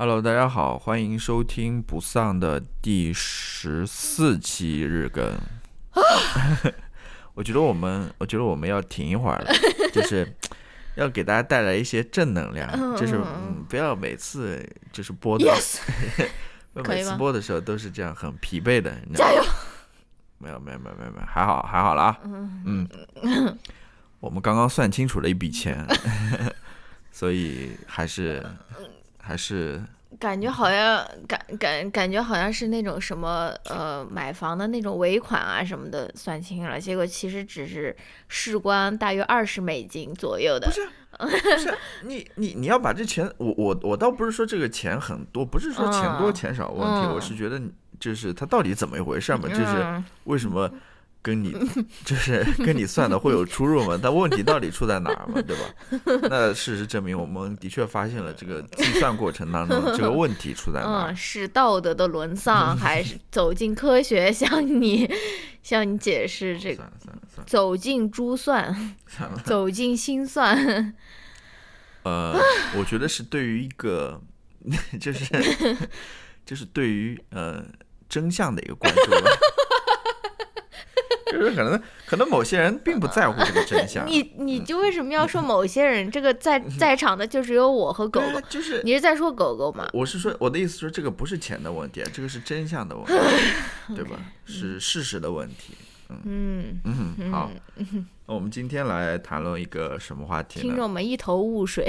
Hello，大家好，欢迎收听不丧的第十四期日更。我觉得我们，我觉得我们要停一会儿了，就是要给大家带来一些正能量，就是嗯，不要每次就是播的 Yes，不 可以吗每次播的时候都是这样很疲惫的。你知道吗加油！没有没有没有没有没有，还好还好了啊。嗯，我们刚刚算清楚了一笔钱，所以还是还是感觉好像感感感觉好像是那种什么呃买房的那种尾款啊什么的算清了，结果其实只是事关大约二十美金左右的。不是不是你你你要把这钱，我我我倒不是说这个钱很多，不是说钱多嗯钱少问题，嗯我是觉得就是它到底怎么一回事嘛，就是嗯为什么跟你就是跟你算的会有出入嘛？但问题到底出在哪儿嘛，对吧？那事实证明，我们的确发现了这个计算过程当中这个问题出在哪儿嗯，。是道德的沦丧，还是走进科学向你向你解释这个算了算了算了走进珠算，算了，走进心算。呃，我觉得是对于一个 就是就是对于呃真相的一个关注吧。就是可能，可能某些人并不在乎这个真相。你你就为什么要说某些人？这个在在场的就只有我和狗狗就是你是在说狗狗吗？我是说，我的意思说，这个不是钱的问题，这个是真相的问题，对吧？是事实的问题。嗯，嗯嗯，好，那我们今天来谈论一个什么话题呢？听众们一头雾水。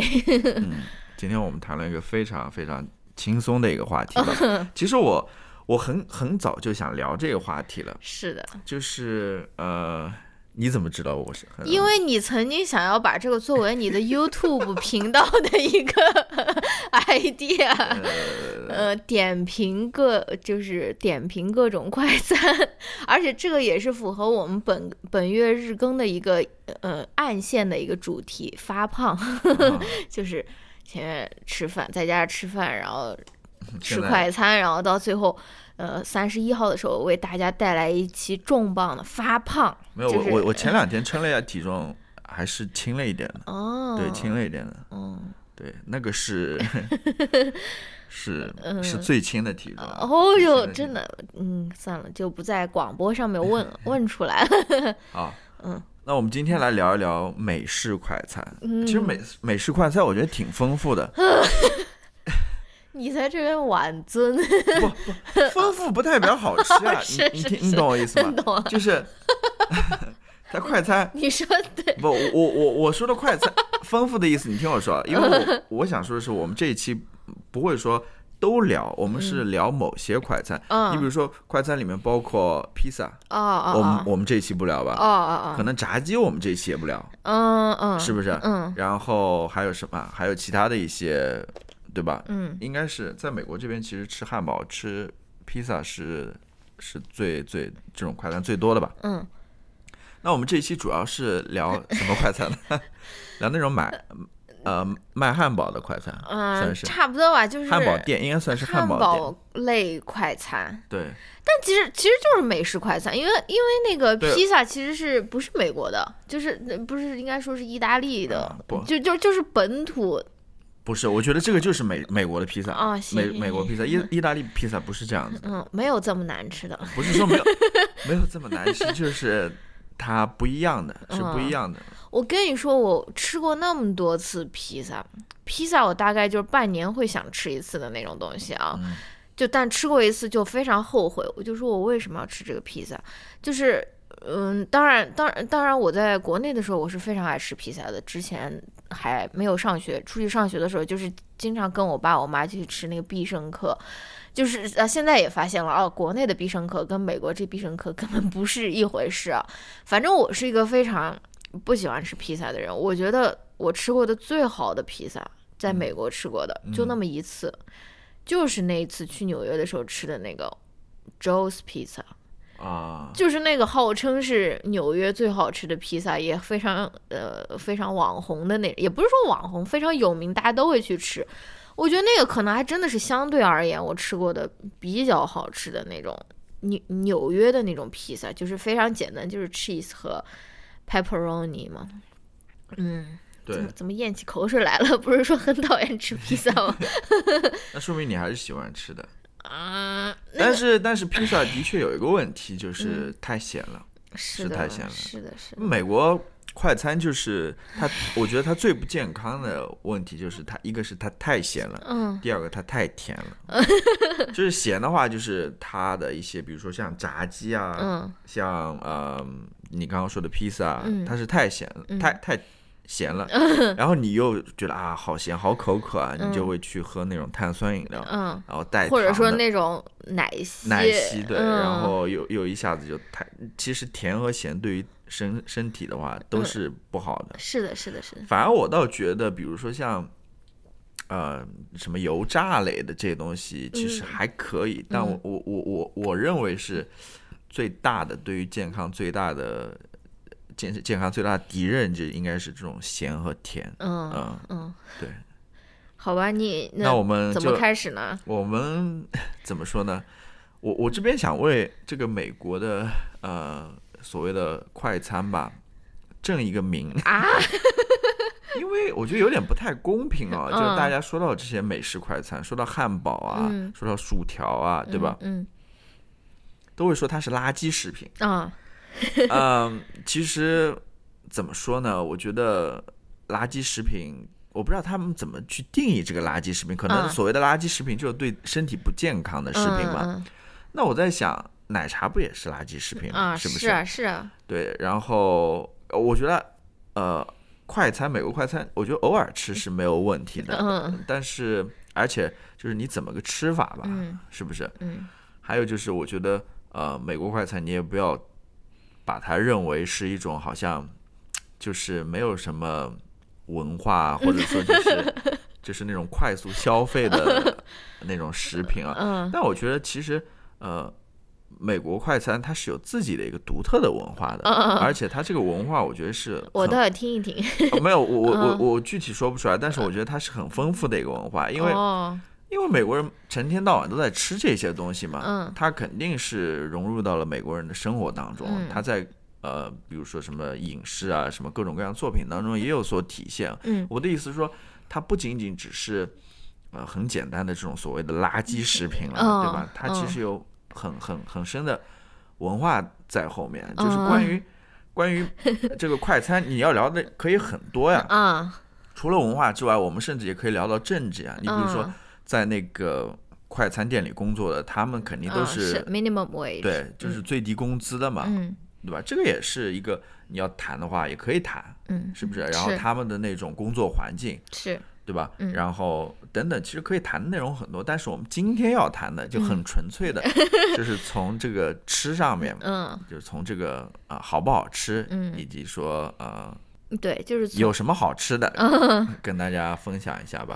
嗯，今天我们谈论一个非常非常轻松的一个话题吧。其实我我很很早就想聊这个话题了，是的，就是呃，你怎么知道我是？因为你曾经想要把这个作为你的 YouTube 频道的一个 idea，呃，点评各就是点评各种快餐，而且这个也是符合我们本本月日更的一个呃暗线的一个主题，发胖，啊。就是前面吃饭，在家吃饭，然后吃快餐，然后到最后。呃，三十一号的时候为大家带来一期重磅的发胖没有，就是我我我前两天称了一下体重，还是轻了一点的，哦，对，轻了一点的，嗯，对，那个是 是是最轻的体重。哦哟，真的，嗯，算了，就不在广播上面问 问出来了。好，嗯，那我们今天来聊一聊美式快餐。嗯其实美美式快餐我觉得挺丰富的，你在这边挽尊，不不，丰富不代表好吃啊，是 是是你你听你懂我意思吗？就是 它快餐 你说对，不，我我我我说的快餐丰富的意思，你听我说，因为我我想说的是，我们这一期不会说都聊，我们是聊某些快餐。嗯你比如说快餐里面包括披萨，我们哦我们这一期不聊吧？哦哦哦，可能炸鸡我们这一期也不聊，嗯嗯，是不是？嗯然后还有什么？还有其他的一些，对吧？嗯。应该是在美国这边，其实吃汉堡、吃披萨是是最最这种快餐最多的吧？嗯，那我们这一期主要是聊什么快餐呢？聊那种买呃卖汉堡的快餐，算嗯，是。差不多吧，就是汉堡店，应该算是汉堡类快餐，对，但其实其实就是美式快餐，因为因为那个披萨其实是不是美国的，就是呃不是应该说是意大利的就就就是本土不是，我觉得这个就是美美国的披萨啊行美美国披萨，意意大利披萨不是这样子的，嗯，没有这么难吃的。不是说没有 没有这么难吃，就是它不一样的，是不一样的。我跟你说，我吃过那么多次披萨，披萨我大概就是半年会想吃一次的那种东西啊。嗯就但吃过一次就非常后悔，我就说我为什么要吃这个披萨？就是嗯，当然，当然，当然，我在国内的时候我是非常爱吃披萨的。之前还没有上学，出去上学的时候，就是经常跟我爸我妈去吃那个必胜客。就是啊，现在也发现了啊，国内的必胜客跟美国这必胜客 根本不是一回事啊。反正我是一个非常不喜欢吃披萨的人。我觉得我吃过的最好的披萨，在美国吃过的、就那么一次，就是那一次去纽约的时候吃的那个 Joe's Pizza。啊，就是那个号称是纽约最好吃的披萨，也非常呃非常网红的那，也不是说网红，非常有名，大家都会去吃。我觉得那个可能还真的是相对而言我吃过的比较好吃的那种纽纽约的那种披萨，就是非常简单，就是 cheese 和 pepperoni 嘛。嗯，对怎么怎么咽起口水来了？不是说很讨厌吃披萨吗？那说明你还是喜欢吃的。啊，但是但是披萨的确有一个问题，就是太咸了。是，太咸了是的，是的，美国快餐就是它，我觉得它最不健康的问题就是它，一个是它太咸了，嗯第二个它太甜了。就是咸的话，就是它的一些，比如说像炸鸡啊，嗯像呃你刚刚说的披萨，嗯它是太咸了，太太咸了，然后你又觉得啊好咸好口渴啊，你就会去喝那种碳酸饮料，嗯，然后带或者说那种奶昔，奶昔对，嗯、然后又又一下子就太，其实甜和咸对于身身体的话都是不好的。是的，是的，是的，反而我倒觉得，比如说像，呃，什么油炸类的这些东西，其实还可以，但我我我我我认为是最大的对于健康最大的健健康最大的敌人，就应该是这种咸和甜。嗯嗯嗯，对，好吧，你那我们怎么就开始呢？我们 怎么说呢？我我这边想为这个美国的呃所谓的快餐吧正一个名啊，因为我觉得有点不太公平啊。嗯就是大家说到这些美式快餐，说到汉堡啊，嗯说到薯条啊，对吧？嗯都会说它是垃圾食品。啊，嗯，其实怎么说呢？我觉得垃圾食品，我不知道他们怎么去定义这个垃圾食品。可能嗯所谓的垃圾食品就是对身体不健康的食品嘛。嗯那我在想，奶茶不也是垃圾食品吗？是不是啊，是啊，对，然后呃我觉得，呃，快餐，美国快餐，我觉得偶尔吃是没有问题的。嗯但是，而且就是你怎么个吃法吧，嗯是不是？嗯还有就是，我觉得，呃，美国快餐你也不要把它认为是一种好像就是没有什么文化，或者说就是 就是那种快速消费的那种食品啊。嗯但我觉得其实，呃，美国快餐它是有自己的一个独特的文化的，而且它这个文化，我觉得是嗯我很倒要听一听，呃没有我我我嗯我具体说不出来，但是我觉得它是很丰富的一个文化，因为哦，因为美国人成天到晚都在吃这些东西嘛，嗯它肯定是融入到了美国人的生活当中，嗯它在呃，比如说什么影视啊，什么各种各样作品当中也有所体现。嗯我的意思是说，它不仅仅只是呃很简单的这种所谓的垃圾食品了，嗯对吧？它其嗯实有很很很深的文化在后面，就是嗯关于关于这个快餐，你要聊的可以很多呀。啊，除了文化之外，我们甚至也可以聊到政治呀。你比如说嗯，在那个快餐店里工作的，他们肯定都嗯是 minimum wage，对，就是最低工资的嘛，嗯对吧？这个也是一个你要谈的话也可以谈，嗯是不是？然后他们的那种工作环境，是对吧？嗯然后等等，其实可以谈的内容很多，但是我们今天要谈的就很纯粹的，就是从这个吃上面，嗯就是从这个啊、好不好吃，嗯以及说呃对，就是有什么好吃的，嗯跟大家分享一下吧。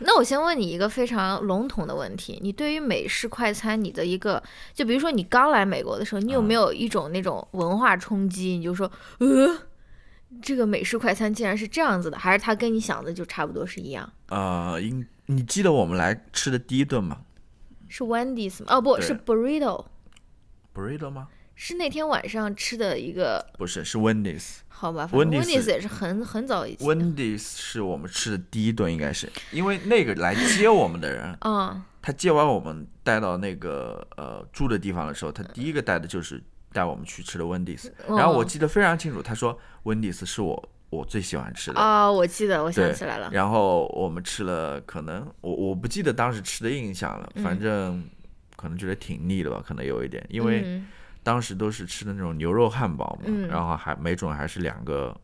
那我先问你一个非常笼统的问题：你对于美式快餐，你的一个，就比如说你刚来美国的时候，你有没有一种那种文化冲击？你就说，呃，这个美式快餐竟然是这样子的，还是它跟你想的就差不多是一样？呃，应你记得我们来吃的第一顿吗是 Wendy's 吗？哦，不是 Burrito，？Burrito 吗？是那天晚上吃的一个，不是，是 Wendy's。好吧，Wendy's 也是很很早以前。Wendy's 是我们吃的第一顿，应该是因为那个来接我们的人，嗯他接完我们带到那个呃住的地方的时候，他第一个带的就是带我们去吃的 Wendy's。然后我哦记得非常清楚，他说 Wendy's 是我我最喜欢吃的。啊、我记得，我想起来了。然后我们吃了，可能我我不记得当时吃的印象了，反正可能觉得挺腻的吧，可能有一点，因为嗯当时都是吃的那种牛肉汉堡嘛，嗯然后还没准还是两个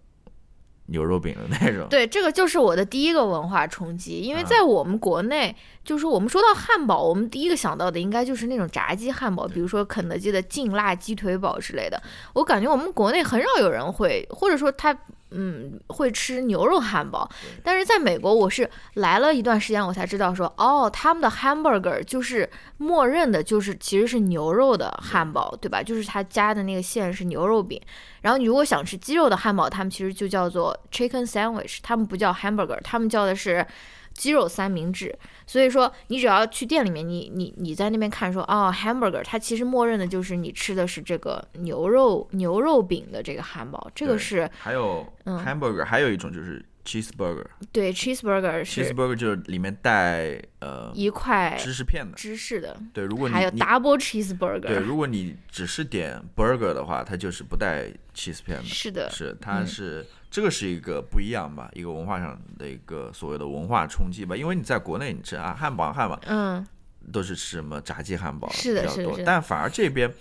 牛肉饼的那种。对，这个就是我的第一个文化冲击，因为啊在我们国内，就是我们说到汉堡，我们第一个想到的应该就是那种炸鸡汉堡，比如说肯德基的劲辣鸡腿堡之类的。我感觉我们国内很少有人会，或者说他嗯会吃牛肉汉堡，但是在美国，我是来了一段时间，我才知道说，哦，他们的 hamburger 就是默认的就是其实是牛肉的汉堡，对吧？就是他加的那个馅是牛肉饼。然后你如果想吃鸡肉的汉堡，他们其实就叫做 chicken sandwich，他们不叫 hamburger，他们叫的是鸡肉三明治。所以说，你只要去店里面，你你你在那边看说，哦，hamburger，它其实默认的就是你吃的是这个牛肉牛肉饼的这个汉堡，这个是还有嗯 hamburger，、还有一种就是 cheeseburger，对，cheeseburger 是 cheeseburger 就是里面带呃一块芝士片的。芝士的，对，如果你还有 double，cheeseburger 对。如果你只是点 burger 的话，它就是不带 cheese 片的。是的，是，它嗯是、这个是一个不一样吧，一个文化上的一个所谓的文化冲击吧。因为你在国内你吃啊汉堡汉堡嗯，都是吃什么炸鸡汉堡是的比较多但反而这边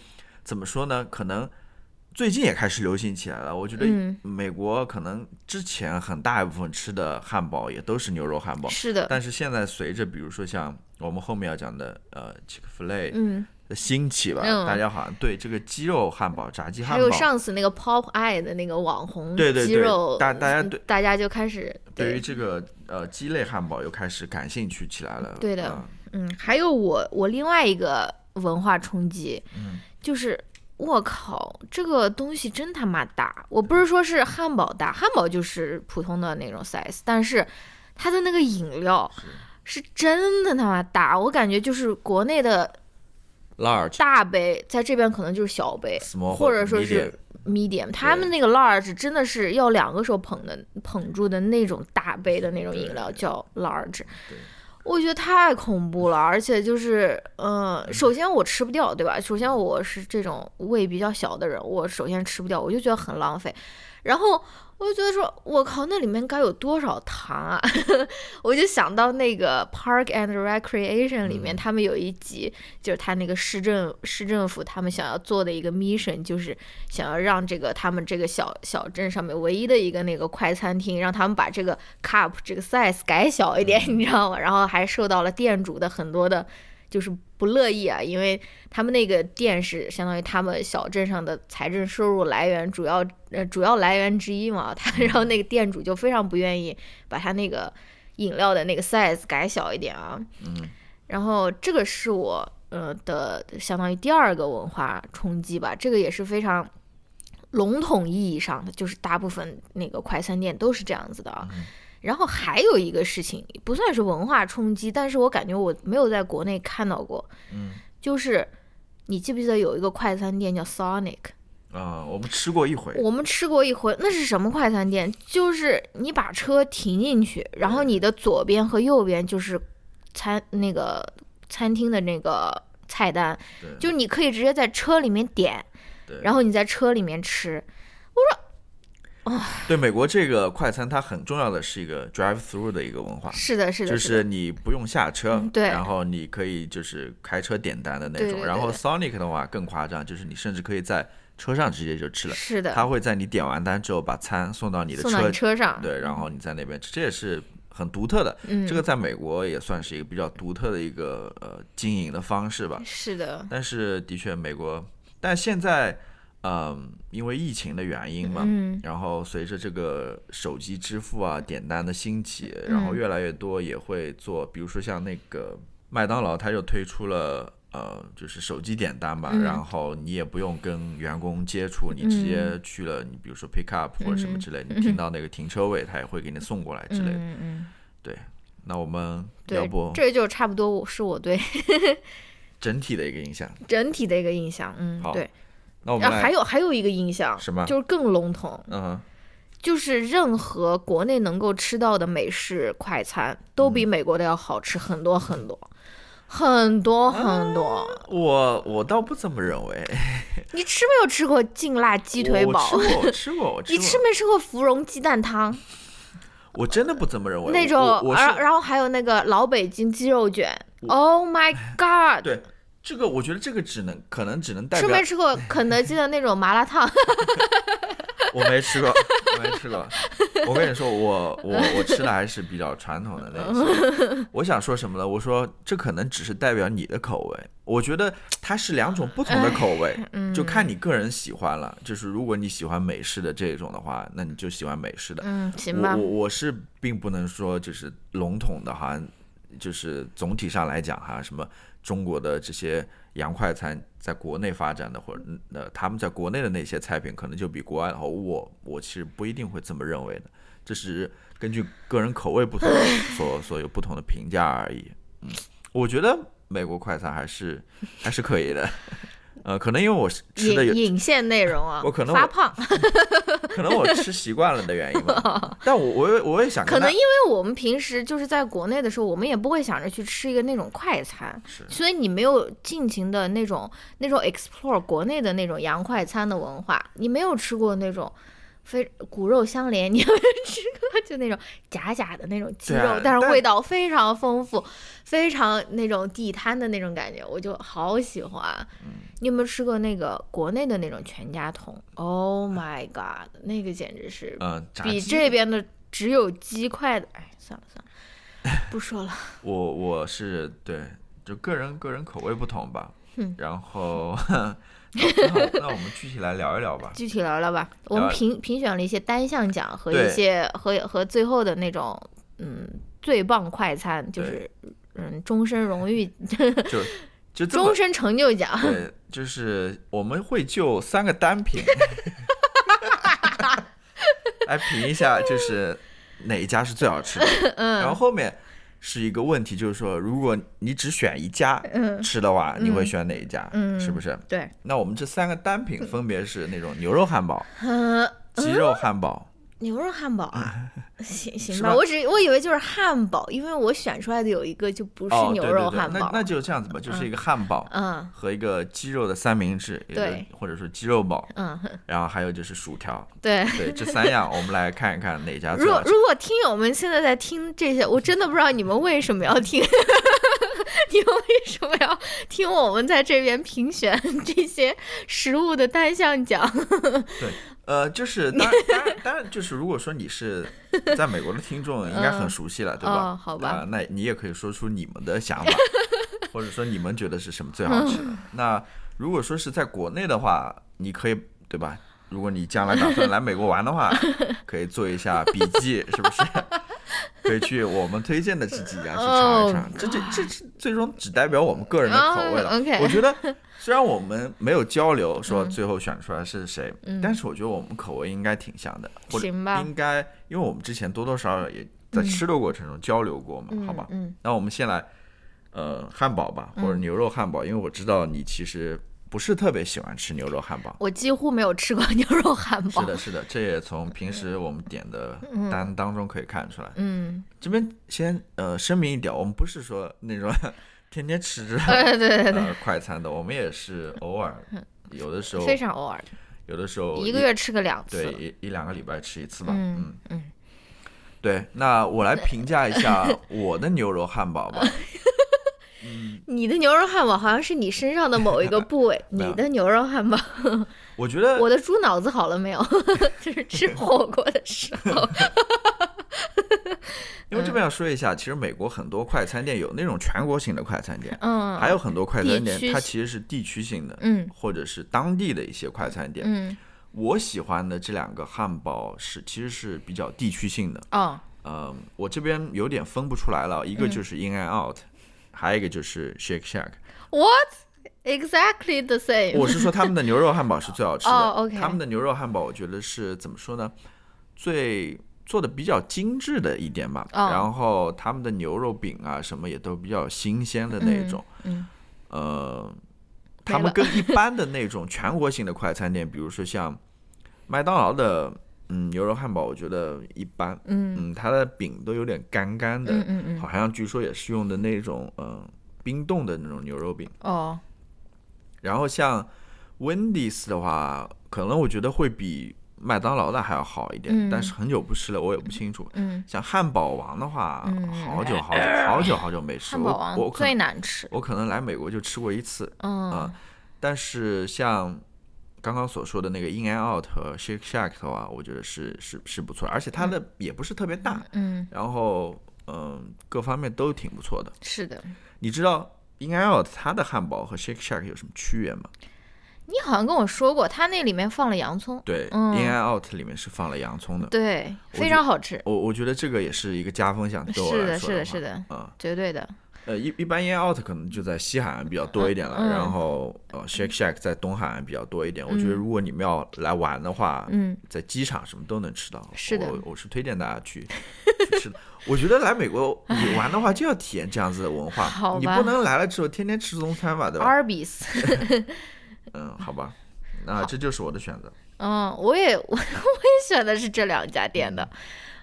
怎么说呢？可能最近也开始流行起来了。我觉得嗯美国可能之前很大一部分吃的汉堡也都是牛肉汉堡，是的，但是现在随着比如说像我们后面要讲的呃 Chick-fil-A 嗯，的兴起吧，嗯大家好像对这个鸡肉汉堡、炸鸡汉堡还有。上次那个 Pop Eye 的那个网红对对对鸡肉，大大家对大家就开始对于这个呃鸡类汉堡又开始感兴趣起来了。对的啊嗯，还有我我另外一个文化冲击，嗯就是我靠，这个东西真他妈大！我不是说是汉堡大，汉堡就是普通的那种 size，但是它的那个饮料是真的他妈大，我感觉就是国内的 large 大杯，在这边可能就是小杯，small 或者说是 medium，他们那个 large 真的是要两个手捧的捧住的那种大杯的那种饮料叫 large。我觉得太恐怖了，而且就是，嗯、首先我吃不掉，对吧？首先我是这种胃比较小的人，我首先吃不掉，我就觉得很浪费。然后我就觉得说，我靠，那里面该有多少糖啊？我就想到那个《Park and Recreation》里面，他们有一集，就是他那个市政市政府他们想要做的一个 mission，就是想要让这个他们这个小小镇上面唯一的一个那个快餐厅，让他们把这个 cup 这个 size 改小一点，你知道吗？然后还受到了店主的很多的。就是不乐意啊，因为他们那个店是相当于他们小镇上的财政收入来源主要呃主要来源之一嘛。他 然后那个店主就非常不愿意把他那个饮料的那个 size 改小一点啊。嗯。然后这个是我呃的相当于第二个文化冲击吧，这个也是非常笼统意义上的，就是大部分那个快餐店都是这样子的啊。然后还有一个事情不算是文化冲击，但是我感觉我没有在国内看到过，嗯，就是你记不记得有一个快餐店叫 Sonic？啊、我们吃过一回，我们吃过一回，那是什么快餐店？就是你把车停进去，然后你的左边和右边就是餐那个餐厅的那个菜单，对就你可以直接在车里面点，然后你在车里面吃。对美国这个快餐，它很重要的是一个 drive through 的一个文化，是的，是的，就是你不用下车，嗯对然后你可以就是开车点单的那种。然后 Sonic 的话更夸张，就是你甚至可以在车上直接就吃了，是的，他会在你点完单之后把餐送到你的车，车上。对，然后你在那边吃，这也是很独特的。嗯，这个在美国也算是一个比较独特的一个呃经营的方式吧。是的，但是的确，美国，但现在，嗯、因为疫情的原因嘛，嗯然后随着这个手机支付啊、点单的兴起，然后嗯越来越多也会做，比如说像那个麦当劳，它就推出了。呃，就是手机点单吧，嗯然后你也不用跟员工接触，你直接去了，你比如说 pick up 或者什么之类，你听到那个停车位，他也会给你送过来之类的。嗯嗯，对，那我们要不，这就差不多我是我对 整体的一个印象？整体的一个印象。嗯，好对。啊，那我们来还有还有一个印象，什么？就是更笼统，嗯，就是任何国内能够吃到的美式快餐，都比美国的要好吃很多很多，很多很多。我我倒不这么认为。你吃没有吃过劲辣鸡腿堡？我 吃过，我吃过，我吃过。你吃没吃过芙蓉鸡蛋汤 我真的不怎么认为。那种然然后还有那个老北京鸡肉卷，Oh my God！对这个，我觉得这个只能可能只能代表吃没吃过肯德基的那种麻辣烫？我没吃过，我没吃过。我跟你说，我我我吃的还是比较传统的那一些。我想说什么呢？我说这可能只是代表你的口味。我觉得它是两种不同的口味，嗯就看你个人喜欢了。就是如果你喜欢美式的这种的话，那你就喜欢美式的。嗯，行吧我我。我是并不能说就是笼统的哈，就是总体上来讲哈，什么中国的这些洋快餐在国内发展的，或者呃他们在国内的那些菜品可能就比国外的好，我我其实不一定会这么认为的，这是根据个人口味不同 所所有不同的评价而已。嗯，我觉得美国快餐还是还是可以的。呃，可能因为我吃的有引引线内容啊，我可能我发胖，可能我吃习惯了的原因吧。但我我也我也想可能因为我们平时就是在国内的时候，我们也不会想着去吃一个那种快餐，是所以你没有尽情的那种那种 explore 国内的那种洋快餐的文化，你没有吃过那种。非骨肉相连，你有没有吃过？就那种假假的那种鸡肉，但是味道非常丰富，非常那种地摊的那种感觉，我就好喜欢。嗯你有没有吃过那个国内的那种全家桶？Oh my god，那个简直是嗯，比这边的只有鸡块的，哎，算了算了，不说了。我我是对，就个人个人口味不同吧。嗯然后那那那我们具体来聊一聊吧。具体聊聊吧，我们评评选了一些单项奖和一些和和最后的那种嗯最棒快餐，就是嗯终身荣誉、就就终身成就奖。对，就是我们会就三个单品 来评一下，就是哪一家是最好吃的。嗯然后后面是一个问题，就是说，如果你只选一家嗯吃的话，你会选哪一家？嗯是不是？对，那我们这三个单品分别是那种牛肉汉堡、嗯、鸡肉汉堡。牛肉汉堡啊，行行吧，吧我只我以为就是汉堡，因为我选出来的有一个就不是哦，牛对对对肉汉堡。那那就这样子吧，就是一个汉堡嗯和一个鸡肉的三明治，对或者说鸡肉堡，嗯，然后还有就是薯条。对。对，这三样我们来看一看哪家。如果如果听友们现在在听这些，我真的不知道你们为什么要听，你们为什么要听我们在这边评选这些食物的单项奖？对，呃，就是当然当然当然就是如果说你是在美国的听众，应该很熟悉了，对吧？哦好吧啊那你也可以说出你们的想法，或者说你们觉得是什么最好吃的。那如果说是在国内的话，你可以对吧？如果你将来打算来美国玩的话，可以做一下笔记，是不是？可以去我们推荐的 这几家去尝一尝。Oh 这这这这最终只代表我们个人的口味了。我觉得虽然我们没有交流 说最后选出来是谁，嗯但是我觉得我们口味应该挺像的，或者应该，因为我们之前多多少少也在吃的过程中交流过嘛，嗯好吧？嗯那我们先来，呃，汉堡吧，或者牛肉汉堡，因为我知道你其实不是特别喜欢吃牛肉汉堡。我几乎没有吃过牛肉汉堡。是的，是的，这也从平时我们点的单当中可以看出来。嗯，这边先呃声明一点，我们不是说那种 天天吃这种 对对对快餐的，我们也是偶尔，有的时候非常偶尔，有的时候一个月吃个两次。对一一两个礼拜吃一次吧。嗯嗯，嗯，对。那我来评价一下我的牛肉汉堡吧。你的牛肉汉堡好像是你身上的某一个部位，你的牛肉汉堡。我觉得我的猪脑子好了没有？就是吃火锅的时候。因为这边要说一下，其实美国很多快餐店有那种全国性的快餐店，嗯，还有很多快餐店它其实是地区性的，嗯。或者是当地的一些快餐店。嗯。我喜欢的这两个汉堡是其实是比较地区性的，哦。呃，我这边有点分不出来了，一个就是 In and Out，、还有一个就是 Shake Shack。，What exactly the same？我是说他们的牛肉汉堡是最好吃的。哦，OK 他们的牛肉汉堡我觉得是怎么说呢？最做的比较精致的一点吧。哦然后他们的牛肉饼啊什么也都比较新鲜的那种。嗯呃，他们跟一般的那种全国性的快餐店，比如说像麦当劳的嗯牛肉汉堡，我觉得一般。嗯嗯，它的饼都有点干干的，嗯嗯嗯好像据说也是用的那种嗯、呃冰冻的那种牛肉饼。哦然后像 Wendy's 的话，可能我觉得会比麦当劳的还要好一点，嗯但是很久不吃了，我也不清楚。嗯，像汉堡王的话，嗯好久好久好久好久没吃，汉堡我我可能难吃。我可能来美国就吃过一次，嗯啊但是像刚刚所说的那个 In and Out 和 Shake Shack 的话，我觉得是是是不错，而且它的也不是特别大，嗯，然后嗯、各方面都挺不错的。是的。你知道 In and Out 它的汉堡和 Shake Shack 有什么区别吗？你好像跟我说过，它那里面放了洋葱。对、嗯 i n and Out 里面是放了洋葱的。对，非常好吃，我我觉得这个也是一个加分项，对我是的来说的是的是的嗯、绝对的。呃，一一般 In and Out 可能就在西海岸比较多一点了，然后呃 Shake Shack 在东海岸比较多一点。我觉得如果你们要来玩的话，嗯，在机场什么都能吃到。是的我我是推荐大家去去吃的。我觉得来美国 你玩的话就要体验这样子的文化好，你不能来了之后天天吃中餐吧，对吧？Arby's，嗯，好吧，那这就是我的选择。嗯，我也我我也选的是这两家店的。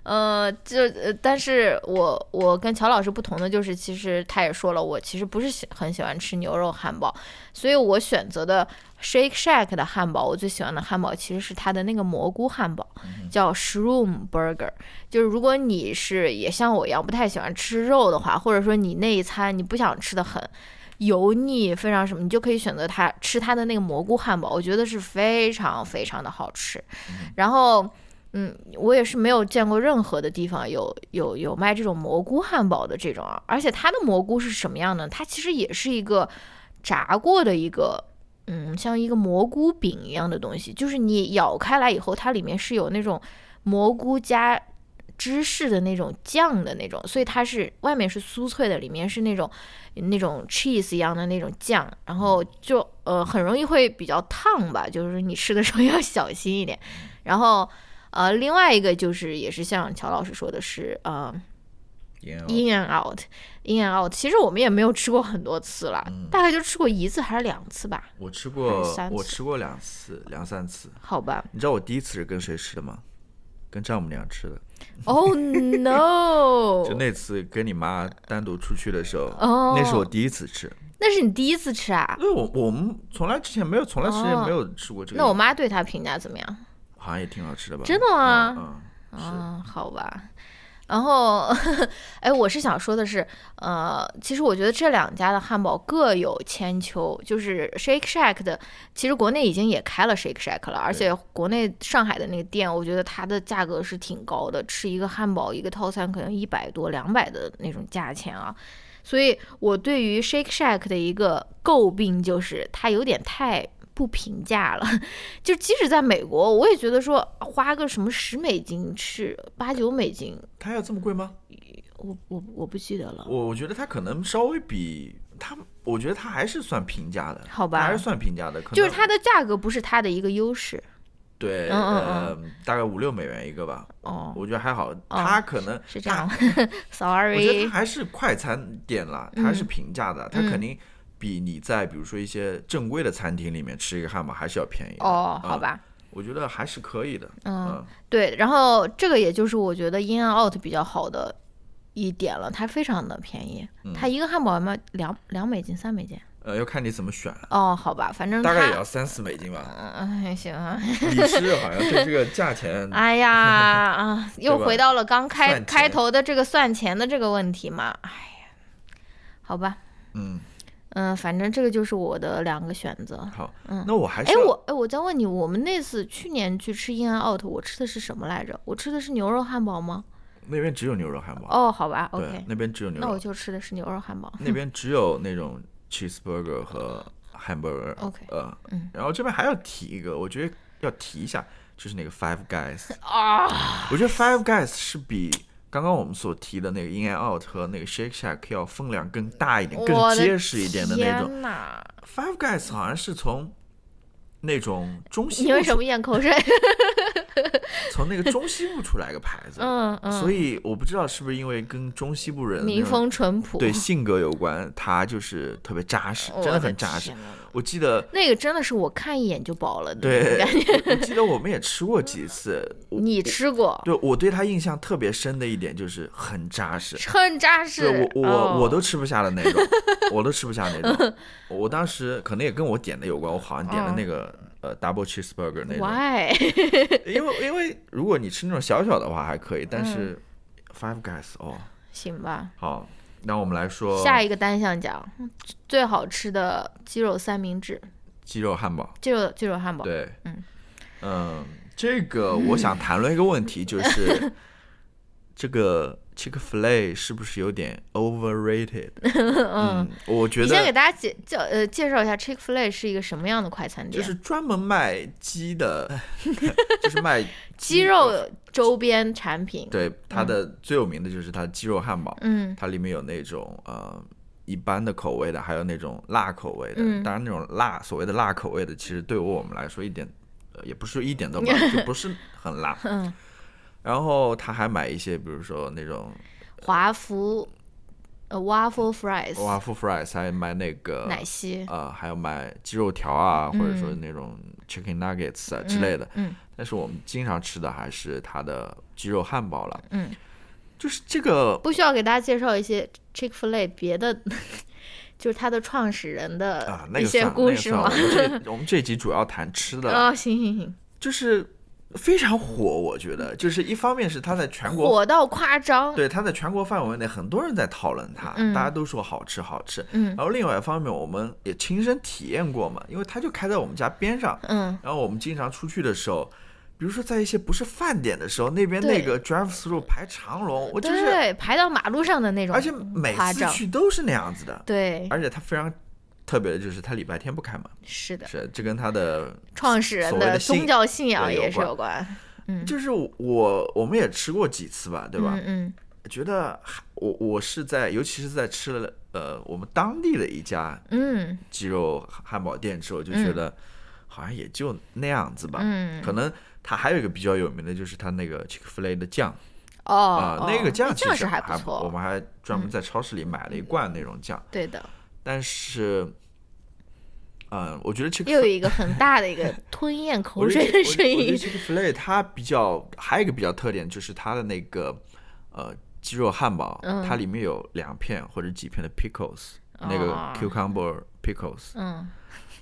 呃，就呃，但是我我跟乔老师不同的就是，其实他也说了，我其实不是喜很喜欢吃牛肉汉堡，所以我选择的 Shake Shack 的汉堡，我最喜欢的汉堡其实是它的那个蘑菇汉堡，叫 Shroom Burger。就是如果你是也像我一样不太喜欢吃肉的话，或者说你那一餐你不想吃的很油腻，非常什么，你就可以选择它吃它的那个蘑菇汉堡，我觉得是非常非常的好吃。然后。嗯，我也是没有见过任何的地方有有有卖这种蘑菇汉堡的这种啊，而且它的蘑菇是什么样呢？它其实也是一个炸过的一个，嗯，像一个蘑菇饼一样的东西，就是你咬开来以后，它里面是有那种蘑菇加芝士的那种酱的那种，所以它是外面是酥脆的，里面是那种那种 cheese 一样的那种酱，然后就呃很容易会比较烫吧，就是你吃的时候 要小心一点，然后。呃，另外一个就是也是像乔老师说的是，呃，in and out，in and out。其实我们也没有吃过很多次了，大概就吃过一次还是两次吧。我吃过，我吃过两次，两三次。好吧。你知道我第一次是跟谁吃的吗？跟丈母娘吃的。Oh no！就那次跟你妈单独出去的时候，那是我第一次吃。那是你第一次吃啊？因为我我们从来之前没有，从来之前没有吃过这个。那我妈对他评价怎么样？好像也挺好吃的吧？真的吗？嗯，好吧。然后，哎，我是想说的是，呃，其实我觉得这两家的汉堡各有千秋。就是 Shake Shack 的，其实国内已经也开了 Shake Shack 了，而且国内上海的那个店，我觉得它的价格是挺高的，吃一个汉堡一个套餐可能一百多、两百的那种价钱啊。所以我对于 Shake Shack 的一个诟病就是它有点太。不评价了，就即使在美国，我也觉得说花个什么十美金吃八九美金，它要这么贵吗？我我我不记得了。我我觉得它可能稍微比它，我觉得它还是算平价的，好吧？还是算平价的，可能就是它的价格不是它的一个优势。对，呃，大概五六美元一个吧。哦，我觉得还好。它可能是这样。Sorry，我觉得它还是快餐店了，它是平价的，它肯定。比你在比如说一些正规的餐厅里面吃一个汉堡还是要便宜哦，好吧，我觉得还是可以的。嗯，对，然后这个也就是我觉得 In and Out 比较好的一点了，它非常的便宜，它一个汉堡要两两美金三美金。呃，要看你怎么选。哦，好吧，反正大概也要三四美金吧。嗯，还行啊。李师好像对这个价钱，哎呀啊，又回到了刚开开头的这个算钱的这个问题嘛。哎呀，好吧。嗯。嗯，反正这个就是我的两个选择。好，嗯，那我还是哎，我哎，我再问你，我们那次去年去吃 In and Out，我吃的是什么来着？我吃的是牛肉汉堡吗？那边只有牛肉汉堡。哦，好吧，OK，那边只有牛肉。那我就吃的是牛肉汉堡。那边 只有那种 cheeseburger 和 hamburger。OK，呃，嗯，然后这边还要提一个，我觉得要提一下，就是那个 Five Guys 啊。我觉得 Five Guys 是比。刚刚我们所提的那个 In and Out 和那个 Shake Shack 要分量更大一点、更结实一点的那种。Five Guys 好像是从那种中西。你为什么咽口水？从那个中西部出来个牌子，嗯嗯，所以我不知道是不是因为跟中西部人民风淳朴，对性格有关，他就是特别扎实，真的很扎实。我记得那个真的是我看一眼就饱了对感觉。我记得我们也吃过几次，你吃过？对，我对他印象特别深的一点就是很扎实，很扎实。我我我都吃不下的那种，我都吃不下那种。我当时可能也跟我点的有关，我好像点的那个。呃，double cheeseburger 那种。Why？因为因为如果你吃那种小小的话还可以，但是 Five Guys 哦，行吧。好，那我们来说下一个单项奖，最好吃的鸡肉三明治。鸡肉汉堡。鸡肉鸡肉汉堡。对，嗯嗯，这个我想谈论一个问题，就是 这个。Chick Fil A 是不是有点 overrated？嗯，我觉得。你先给大家介叫呃介绍一下 Chick Fil A 是一个什么样的快餐店？就是专门卖鸡的，就是卖 鸡肉周边产品。对，它的最有名的就是它鸡肉汉堡。嗯，它里面有那种呃一般的口味的，还有那种辣口味的。当然，那种辣所谓的辣口味的，其实对于我们来说一点呃也不是一点都辣，就不是很辣。嗯。然后他还买一些，比如说那种华夫呃 waffle fries，waffle fries，还买那个奶昔，呃，还有买鸡肉条啊，或者说嗯那种 chicken nuggets 啊之类的。嗯但是我们经常吃的还是它的鸡肉汉堡了。嗯，就是这个不需要给大家介绍一些 Chick Fil A 别的，就是它的创始人啊的，那一些个算那个故事吗？算我们这我们这集主要谈吃的了，啊，行行行，就是非常火，我觉得就是一方面是它在全国火到夸张，对它在全国范围内很多人在讨论它，嗯大家都说好吃好吃。嗯然后另外一方面，我们也亲身体验过嘛，因为它就开在我们家边上，嗯，然后我们经常出去的时候。比如说，在一些不是饭点的时候，那边那个 drive through 排长龙，我就是，对，排到马路上的那种，而且每次，去都是那样子的。对，而且它非常特别的就是它礼拜天不开门，是的，是这跟它的创始人的宗教信仰也是有关，嗯，就是我我们也吃过几次吧，对吧？嗯觉得还我我是在，尤其是在吃了呃我们当地的一家嗯。鸡肉汉堡店之后，就觉得好像也就那样子吧。嗯，可能它还有一个比较有名的就是它那个 Chick-fil-A 的酱哦那个酱其实还不错，我们还专门在超市里买了一罐那种酱，对的，但是。嗯，我觉得 Chick 又有一个很大的一个 吞咽口水的声我觉得音，Chick-fil-A 它比较还有一个比较特点，就是它的那个呃鸡肉汉堡，嗯它里面有两片或者几片的 pickles，、那个哦 cucumber pickles，嗯，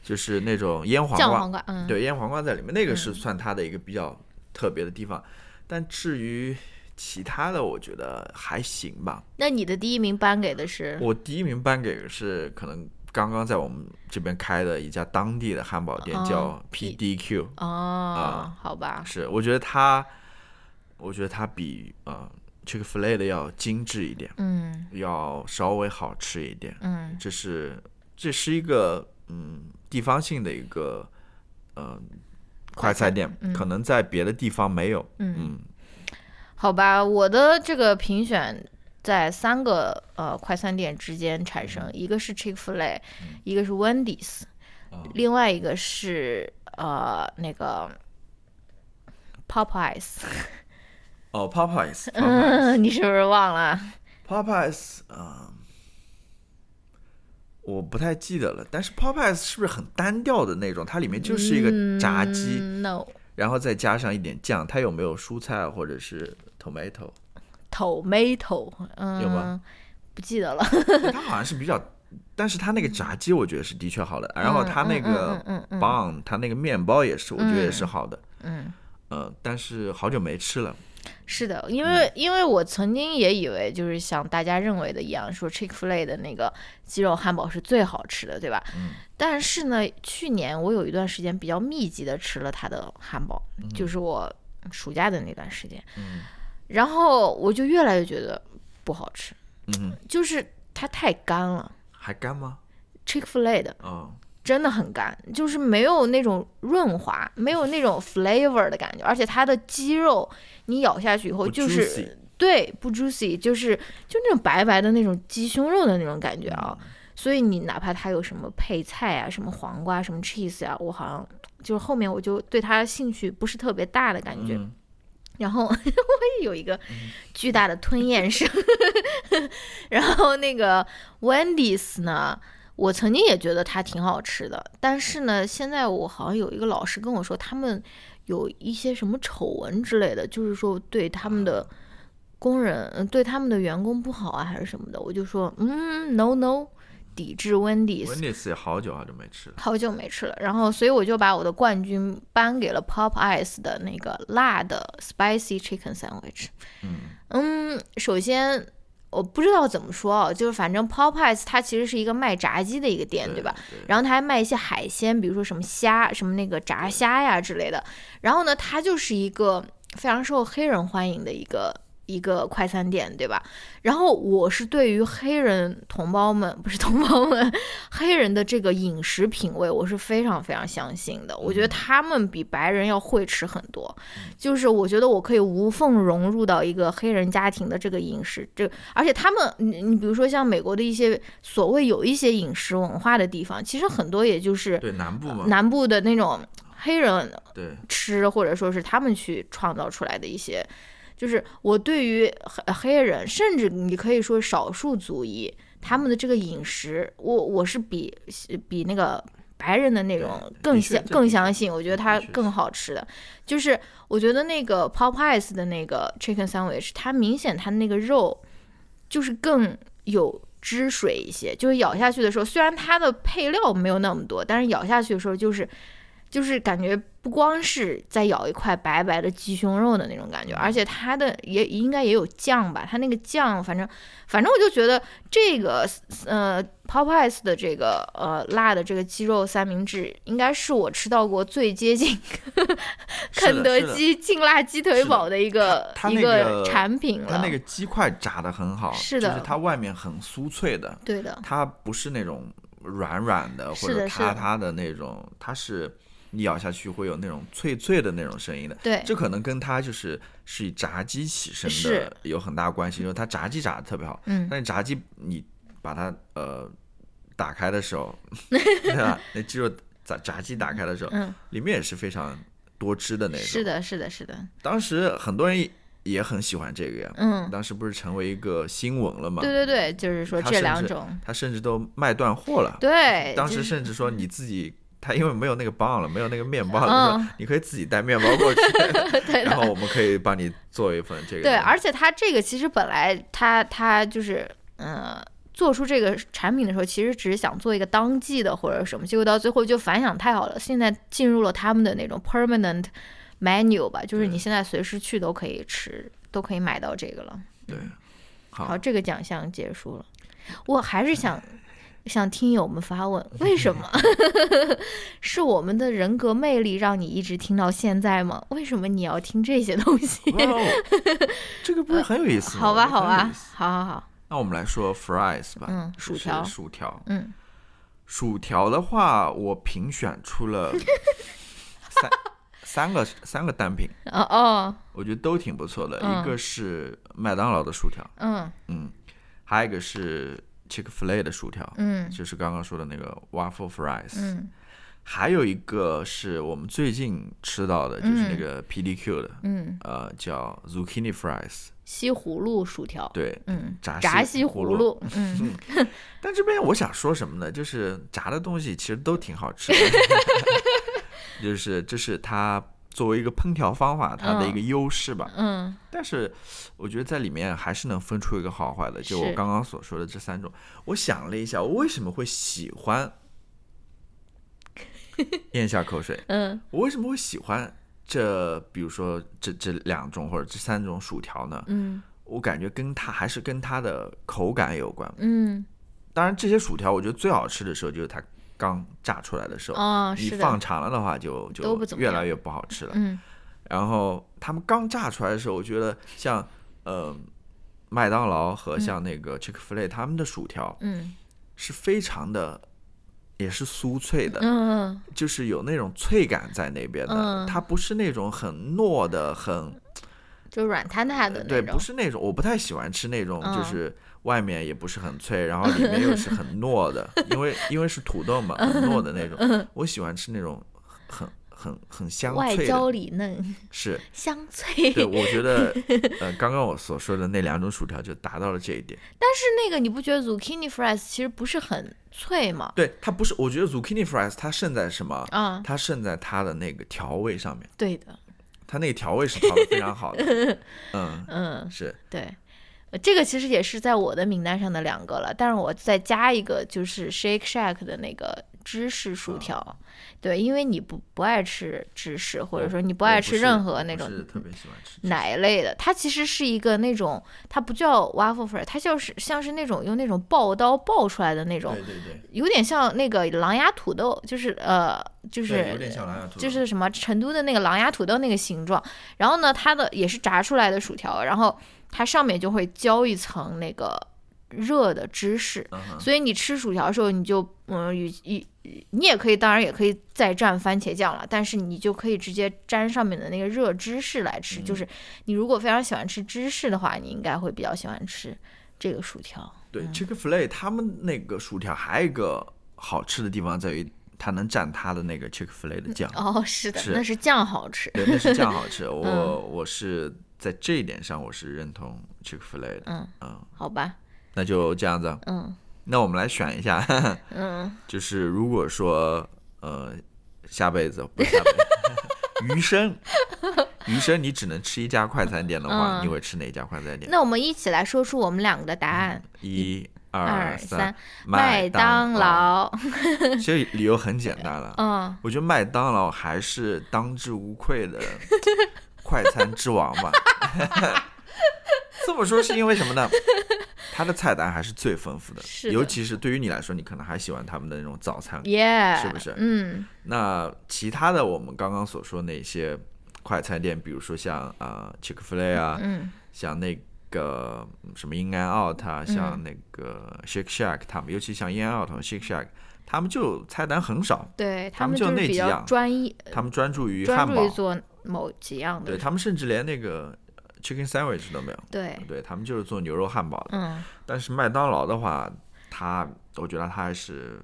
就是那种腌黄瓜，黄瓜，嗯，对，腌黄瓜在里面，那个是算它的一个比较特别的地方。但至于其他的，我觉得还行吧。那你的第一名颁给的是？我第一名颁给的是可能刚刚在我们这边开的一家当地的汉堡店，哦叫 P- PDQ。哦，好吧，是，我觉得它，我觉得它比呃 Chick-fil-A 的要精致一点，嗯要稍微好吃一点。嗯这是这是一个嗯地方性的一个呃快餐店，嗯可能在别的地方没有。嗯，嗯好吧，我的这个评选在三个呃快餐店之间产生，一个是 Chick Fil A，、一个是 Wendy's，、啊另外一个是呃那个 Popeyes，哦，Popeyes，Popeyes，嗯，你是不是忘了？Popeyes，啊、我不太记得了，但是 Popeyes 是不是很单调的那种？它里面就是一个炸鸡，嗯、，no 然后再加上一点酱，它有没有蔬菜或者是 tomato？tomato，嗯，有吗？不记得了。它好像是比较，但是它那个炸鸡我觉得是的确好的，然后它那个嗯嗯嗯嗯 bun，它那个面包也是，我觉得也是好的，嗯，呃，但是好久没吃了，是的，因嗯。为因为我曾经也以为就是像大家认为的一样，说 Chick Fil A 的那个鸡肉汉堡是最好吃的，对吧？嗯。但是呢，去年我有一段时间比较密集的吃了它的汉堡，就是我暑假的那段时间，嗯然后我就越来越觉得不好吃，嗯，就是它太干了。还干吗？Chick Fil A 的哦，真的很干，就是没有那种润滑，没有那种 flavor 的感觉，而且它的鸡肉你咬下去以后不就是对不 juicy，就是就那种白白的那种鸡胸肉的那种感觉啊。嗯所以你哪怕它有什么配菜啊，什么黄瓜、什么 cheese 啊，我好像就是后面我就对它兴趣不是特别大的感觉。嗯然后 我也有一个巨大的吞咽声。然后那个 Wendy's 呢，我曾经也觉得它挺好吃的，但是呢，现在我好像有一个老师跟我说，他们有一些什么丑闻之类的，就是说对他们的工人，嗯对他们的员工不好啊，还是什么的。我就说，嗯，no no，抵制 Wendy's。Wendy's 也好久好久没吃了，好久没吃了，然后所以我就把我的冠军颁给了 Popeyes 的那个辣的 spicy chicken sandwich。嗯嗯，首先我不知道怎么说啊，就是反正 Popeyes 它其实是一个卖炸鸡的一个店，对吧？？对，然后它还卖一些海鲜，比如说什么虾、什么那个炸虾呀之类的。然后呢，它就是一个非常受黑人欢迎的一个一个快餐店，对吧？然后我是对于黑人同胞们，不是同胞们，黑人的这个饮食品味，我是非常非常相信的。我觉得他们比白人要会吃很多，就是我觉得我可以无缝融入到一个黑人家庭的这个饮食，这而且他们，你你比如说像美国的一些所谓有一些饮食文化的地方，其实很多也就是对南部嘛，南部的那种黑人对，吃，或者说是他们去创造出来的一些就是我对于黑黑人，甚至你可以说少数族裔，他们的这个饮食，我我是比比那个白人的那种更相更相信，我觉得它更好吃的。就是我觉得那个 Popeyes 的那个 chicken sandwich，它明显它那个肉就是更有汁水一些，就是咬下去的时候，虽然它的配料没有那么多，但是咬下去的时候就是就是感觉不光是在咬一块白白的鸡胸肉的那种感觉，而且它的也应该也有酱吧，它那个酱反正反正我就觉得这个呃 Popeyes 的这个呃辣的这个鸡肉三明治，应该是我吃到过最接近 肯德基劲辣鸡腿堡的一个一个产品了。它那个鸡块炸的很好，是的就是它外面很酥脆的，对的，它不是那种软软的或者塌塌的那种，它是你咬下去会有那种脆脆的那种声音的。对这可能跟它就是是以炸鸡起身的有很大关系，因为它炸鸡炸的特别好。嗯但是炸鸡你把它呃打开的时候，对吧？那鸡肉炸炸鸡打开的时候，嗯，里面也是非常多汁的那种。是的，是的，是的，当时很多人也很喜欢这个呀。嗯，当时不是成为一个新闻了吗？对对对，就是说这两种，他甚至都卖断货了。对，当时甚至说你自己，他因为没有那个棒了，没有那个面包了，嗯说你可以自己带面包过去，对然后我们可以帮你做一份这个。对，而且他这个其实本来他他就是嗯。做出这个产品的时候，其实只是想做一个当季的或者什么，结果到最后就反响太好了，现在进入了他们的那种 permanent menu 吧，就是你现在随时去都可以吃，都可以买到这个了。对，好，好，这个奖项结束了，我还是想向听友们发问：为什么？是我们的人格魅力让你一直听到现在吗？为什么你要听这些东西？哦，这个不是很有意思吗？好吧，好吧好好好，那我们来说 fries 吧，嗯薯条薯条，嗯，薯条的话，我评选出了 三三个三个单品，哦哦，我觉得都挺不错的。嗯一个是麦当劳的薯条，嗯嗯，还有一个是 Chick-fil-A 的薯条，嗯。就是刚刚说的那个 waffle fries，、嗯。还有一个是我们最近吃到的，就是那个 PDQ 的，嗯，呃，叫 zucchini fries，西葫芦薯条，对。嗯，炸炸西西葫芦葫芦，嗯，但这边我想说什么呢？就是炸的东西其实都挺好吃的，就是这是它作为一个烹调方法它的一个优势吧。嗯但是我觉得在里面还是能分出一个好坏的。就我刚刚所说的这三种，我想了一下，我为什么会喜欢 咽下口水？嗯我为什么会喜欢这？比如说这这两种或者这三种薯条呢？嗯我感觉跟它还是跟它的口感有关。嗯，当然，这些薯条我觉得最好吃的时候就是它刚炸出来的时候，哦，你，放长了的话就就越来越不好吃了。嗯。然后他们刚炸出来的时候，我觉得像呃麦当劳和像那个 Chick-fil-A 他们的薯条嗯。是非常的，也是酥脆的，嗯。就是有那种脆感在那边的。嗯。它不是那种很糯的、很就软塌塌的对，那种不，是那种我不太喜欢吃那种，就嗯是外面也不是很脆，然后里面又是很 糯的，因为因为是土豆嘛，很糯的那种。我喜欢吃那种很很很香脆外焦，里嫩，是 香脆。对，我觉得 呃，刚刚我所说的那两种薯条就达到了这一点。但是那个你不觉得 zucchini fries 其实不是很脆吗？对，它不是，我觉得 zucchini fries 它胜在什么？啊，它胜在它的那个调味上面，对的，它那个调味是调的非常好的。嗯，嗯，是对。呃这个其实也是在我的名单上的两个了，但是我再加一个就是 Shake Shack 的那个芝士薯条，对，因为你不不爱吃芝士，或者说你不爱吃任何那种奶类的，它其实是一个那种，它不叫 waffle fry，它就是像是那种用那种刨刀刨出来的那种对，对对，有点像那个狼牙土豆，就是呃，就是有点像狼牙土豆就是什么成都的那个狼牙土豆那个形状。然后呢，它的也是炸出来的薯条，然后它上面就会浇一层那个热的芝士，所以你吃薯条的时候，你就嗯，与与你也可以，当然也可以再蘸番茄酱了，但是你就可以直接沾上面的那个热芝士来吃。嗯就是你如果非常喜欢吃芝士的话，你应该会比较喜欢吃这个薯条。对 Chick-fil-A 他们那个薯条还有一个好吃的地方在于，它能蘸它的那个 Chick-fil-A 的酱。哦，是的，是那是酱好吃。对，那是酱好吃。我嗯我是在这一点上我是认同 Chick-fil-A 的。嗯嗯，好吧，那就这样子。嗯那我们来选一下，嗯，就是如果说呃下辈子不是下辈子，余生余生你只能吃一家快餐店的话，嗯你会吃哪家快餐店？那我们一起来说出我们两个的答案。一二二三，麦当劳。劳。其实理由很简单了，嗯，我觉得麦当劳还是当之无愧的 快餐之王吧。这么说是因为什么呢？它的菜单还是最丰富的，是的尤其是对于你来说，你可能还喜欢他们的那种早餐。耶，是不是嗯那其他的我们刚刚所说那些快餐店，比如说像呃 Chick-fil-A 啊，嗯像那个嗯什么 In and Out 啊，像那个 Shake Shack，他们尤其像 In and Out 和 Shake Shack，他们就菜单很少，对他们就那几样专一，他们专注于专汉堡，注于做某几样的。对他们甚至连那个 Chicken Sandwich 都没有，对，对他们就是做牛肉汉堡的。嗯但是麦当劳的话，它我觉得它还是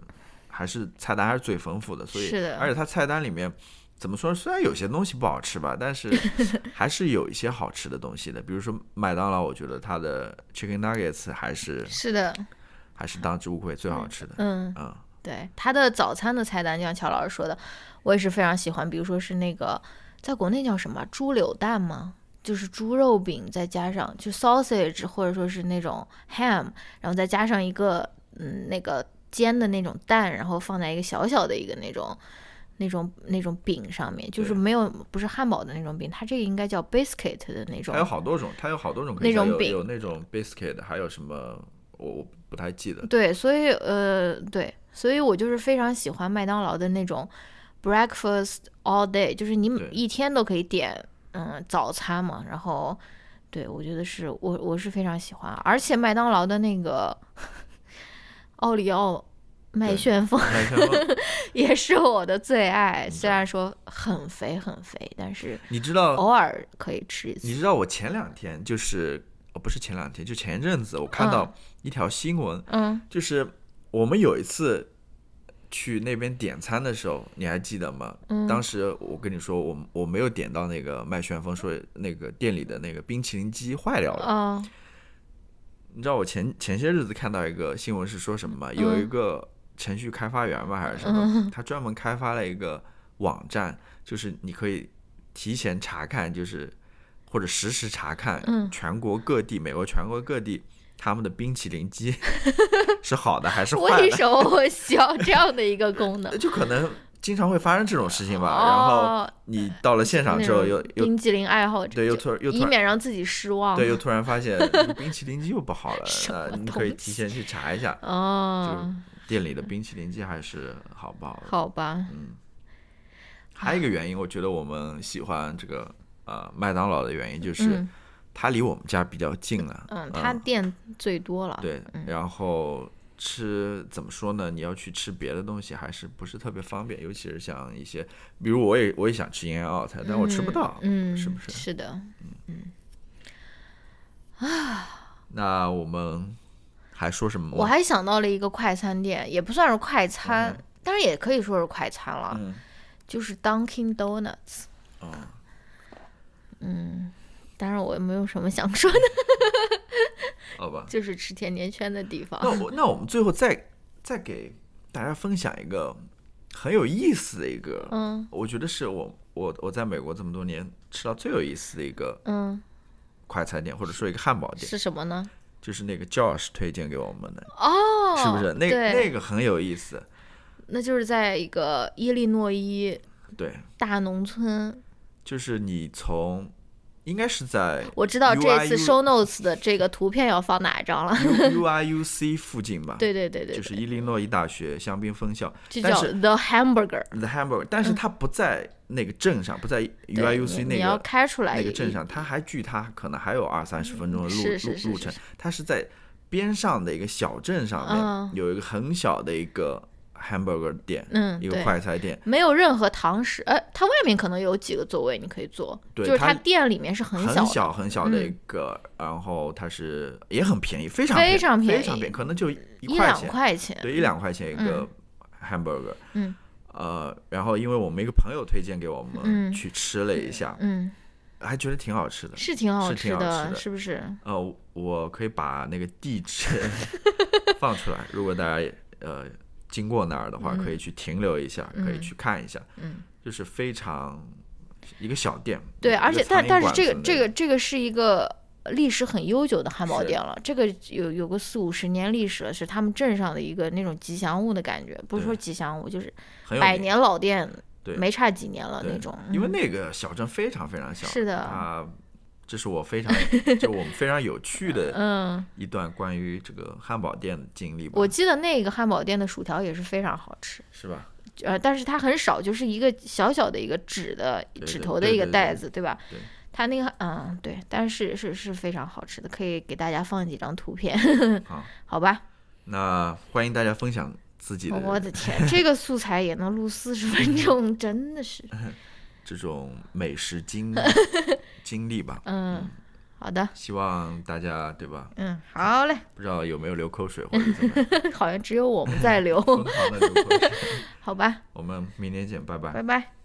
还是菜单还是最丰富的，所以是的而且它菜单里面怎么说？虽然有些东西不好吃吧，但是 还是有一些好吃的东西的。比如说麦当劳，我觉得它的 Chicken Nuggets 还是是的，还是当之无愧最好吃的。嗯，嗯，对，它的早餐的菜单，就像乔老师说的，我也是非常喜欢。比如说是那个，在国内叫什么猪柳蛋吗？就是猪肉饼，再加上就 sausage，或者说是那种 ham，然后再加上一个嗯那个煎的那种蛋，然后放在一个小小的一个那种那种那种饼上面，就是没有不是汉堡的那种饼，它这个应该叫 biscuit 的那种它有。好多种，它有好多种那种饼有那种 biscuit，还有什么我我不太记得。对，所以呃，对，所以我就是非常喜欢麦当劳的那种 breakfast all day，就是你对一天都可以点嗯早餐嘛，然后对我觉得是我我是非常喜欢，而且麦当劳的那个奥利奥麦旋风 也是我的最爱，虽然说很肥很肥，但是你知道偶尔可以吃一次。你知道我前两天就是，哦，不是前两天，就前一阵子，我看到一条新闻，嗯就是我们有一次去那边点餐的时候，你还记得吗？嗯当时我跟你说，我我没有点到那个麦旋风，说那个店里的那个冰淇淋机坏掉了。嗯你知道我前前些日子看到一个新闻是说什么吗？有一个程序开发员吧，还是什么，他专门开发了一个网站，就是你可以提前查看，就是或者实时查看嗯全国各地、美国全国各地他们的冰淇淋机 是好的还是坏的，为什么我需要这样的一个功能？就可能经常会发生这种事情吧。然后哦，你到了现场之后那又又冰淇淋爱好者，对又突然又突然免让自己失望。对又突然发现 冰淇淋机又不好了，什么那你可以提前去查一下哦，店里的冰淇淋机还是好不好。好吧，嗯还有一个原因，我觉得我们喜欢这个呃麦当劳的原因就是嗯它离我们家比较近了。嗯，他店最多了，对，然后吃怎么说呢？你要去吃别的东西，还是不是特别方便？尤其是像一些，比如我也我也想吃 In and Out，但我吃不到，嗯，是不是？是的，嗯。啊 那我们还说什么？我还想到了一个快餐店，也不算是快餐，当然也可以说是快餐了，嗯就是 Dunkin' Donuts。哦，当然我也没有什么想说的，好吧。就是吃甜甜圈的地方。那我那我们最后再再给大家分享一个很有意思的一个，嗯我觉得是我我我在美国这么多年吃到最有意思的一个嗯，快餐店，或者说一个汉堡店，是什么呢？就是那个 Josh 推荐给我们的，哦，是不是？那对那个很有意思，那就是在一个伊利诺伊对，大农村，就是你从应该是在我知道这次 show notes 的这个图片要放哪一张了。U I U C 附近吧，对对对对，就是伊利诺伊大学香槟分校，这叫 The Hamburger。The Hamburger，但是它不在那个镇上，不在 U I U C 那个你要开出来那个镇上，它还距它可能还有二三十分钟的路路路程它是在边上的一个小镇上嗯面有一个很小的一个 hamburger 店，嗯一个快餐店，没有任何堂食，呃，它外面可能有几个座位你可以坐，就是它它店里面是很很小很，小很小的一嗯个，然后它是也很便宜，非常非便常便宜。非常便宜，可能就一一两块钱。对，一两块钱一个 hamburger，嗯，呃，然后因为我们一个朋友推荐给我们嗯。去吃了一下，嗯。还觉得挺好吃的。是挺好吃的，的。是不是？呃，我可以把那个地址 放出来，如果大家呃经过那儿的话，可以去停留一下，可以去看一下。嗯，就是非常一个小店。对，而且但但是这个这个这个是一个历史很悠久的汉堡店了，这个有有个四五十年历史了，是他们镇上的一个那种吉祥物的感觉，不是说吉祥物，就是百年老店，对。没差几年了那种。因为嗯那个小镇非常非常小，是的。啊，这是我非常就我们非常有趣的 嗯，一段关于这个汉堡店的经历吧，我记得那个汉堡店的薯条也是非常好吃，是吧？呃，但是它很少，就是一个小小的一个纸的对纸头的一个袋子，对吧？对它那个嗯对，但是是是非常好吃的，可以给大家放几张图片，好，好吧？那欢迎大家分享自己的我的天，这个素材也能录四十分钟，真的是，这种美食经 经历吧。嗯，好的，希望大家对吧？嗯，好嘞，不知道有没有流口水或者怎么样，好像只有我们在流，疯狂的流口水。好吧，我们明天见，拜拜。拜拜。